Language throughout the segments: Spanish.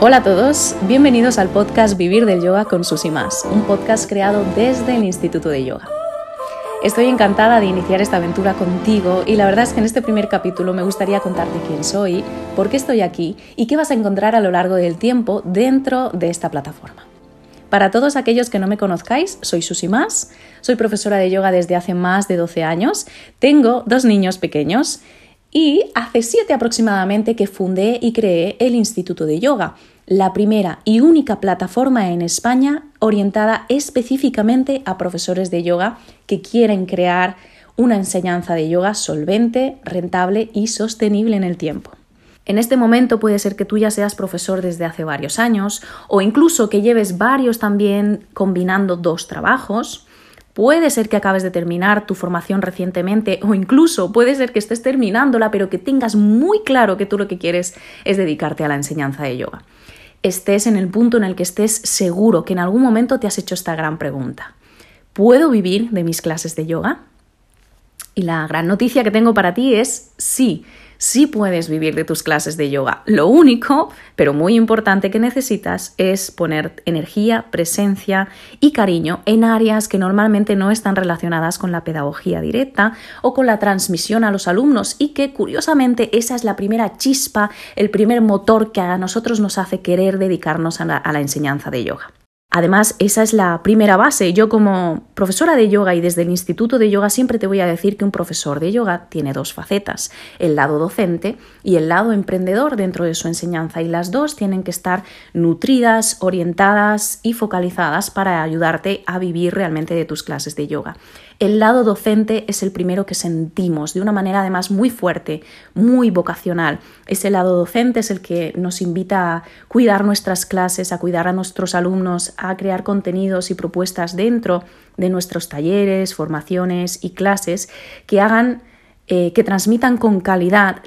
Hola a todos, bienvenidos al podcast Vivir del Yoga con Susi Más, un podcast creado desde el Instituto de Yoga. Estoy encantada de iniciar esta aventura contigo y la verdad es que en este primer capítulo me gustaría contarte quién soy, por qué estoy aquí y qué vas a encontrar a lo largo del tiempo dentro de esta plataforma. Para todos aquellos que no me conozcáis, soy Susi Más, soy profesora de yoga desde hace más de 12 años, tengo dos niños pequeños y hace siete aproximadamente que fundé y creé el Instituto de Yoga, la primera y única plataforma en España orientada específicamente a profesores de yoga que quieren crear una enseñanza de yoga solvente, rentable y sostenible en el tiempo. En este momento puede ser que tú ya seas profesor desde hace varios años o incluso que lleves varios también combinando dos trabajos. Puede ser que acabes de terminar tu formación recientemente o incluso puede ser que estés terminándola pero que tengas muy claro que tú lo que quieres es dedicarte a la enseñanza de yoga estés en el punto en el que estés seguro que en algún momento te has hecho esta gran pregunta. ¿Puedo vivir de mis clases de yoga? Y la gran noticia que tengo para ti es sí, sí puedes vivir de tus clases de yoga. Lo único, pero muy importante que necesitas es poner energía, presencia y cariño en áreas que normalmente no están relacionadas con la pedagogía directa o con la transmisión a los alumnos y que curiosamente esa es la primera chispa, el primer motor que a nosotros nos hace querer dedicarnos a la, a la enseñanza de yoga. Además, esa es la primera base. Yo como profesora de yoga y desde el Instituto de Yoga siempre te voy a decir que un profesor de yoga tiene dos facetas, el lado docente y el lado emprendedor dentro de su enseñanza y las dos tienen que estar nutridas, orientadas y focalizadas para ayudarte a vivir realmente de tus clases de yoga. El lado docente es el primero que sentimos de una manera además muy fuerte, muy vocacional. Ese lado docente es el que nos invita a cuidar nuestras clases, a cuidar a nuestros alumnos, a crear contenidos y propuestas dentro de nuestros talleres, formaciones y clases que hagan eh, que transmitan con calidad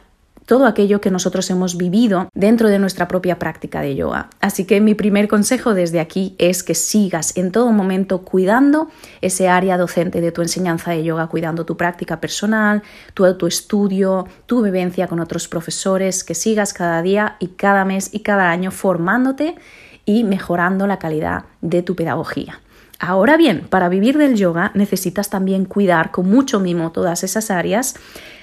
todo aquello que nosotros hemos vivido dentro de nuestra propia práctica de yoga. Así que mi primer consejo desde aquí es que sigas en todo momento cuidando ese área docente de tu enseñanza de yoga, cuidando tu práctica personal, tu autoestudio, tu vivencia con otros profesores, que sigas cada día y cada mes y cada año formándote y mejorando la calidad de tu pedagogía. Ahora bien, para vivir del yoga necesitas también cuidar con mucho mimo todas esas áreas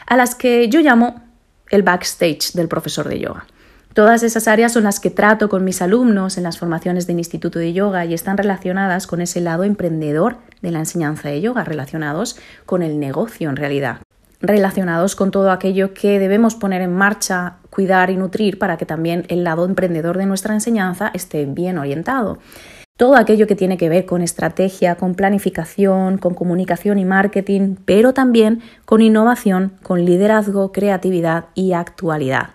a las que yo llamo el backstage del profesor de yoga. Todas esas áreas son las que trato con mis alumnos en las formaciones del Instituto de Yoga y están relacionadas con ese lado emprendedor de la enseñanza de yoga, relacionados con el negocio en realidad, relacionados con todo aquello que debemos poner en marcha, cuidar y nutrir para que también el lado emprendedor de nuestra enseñanza esté bien orientado. Todo aquello que tiene que ver con estrategia, con planificación, con comunicación y marketing, pero también con innovación, con liderazgo, creatividad y actualidad.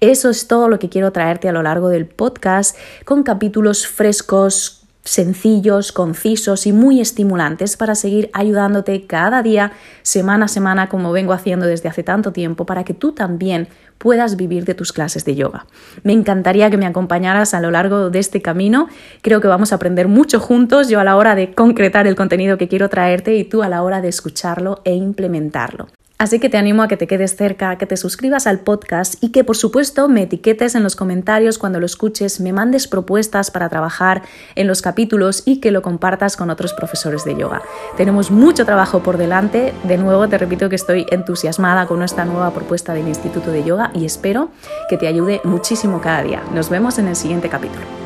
Eso es todo lo que quiero traerte a lo largo del podcast, con capítulos frescos, sencillos, concisos y muy estimulantes para seguir ayudándote cada día, semana a semana, como vengo haciendo desde hace tanto tiempo, para que tú también puedas vivir de tus clases de yoga. Me encantaría que me acompañaras a lo largo de este camino. Creo que vamos a aprender mucho juntos, yo a la hora de concretar el contenido que quiero traerte y tú a la hora de escucharlo e implementarlo. Así que te animo a que te quedes cerca, que te suscribas al podcast y que por supuesto me etiquetes en los comentarios cuando lo escuches, me mandes propuestas para trabajar en los capítulos y que lo compartas con otros profesores de yoga. Tenemos mucho trabajo por delante. De nuevo te repito que estoy entusiasmada con esta nueva propuesta del Instituto de Yoga y espero que te ayude muchísimo cada día. Nos vemos en el siguiente capítulo.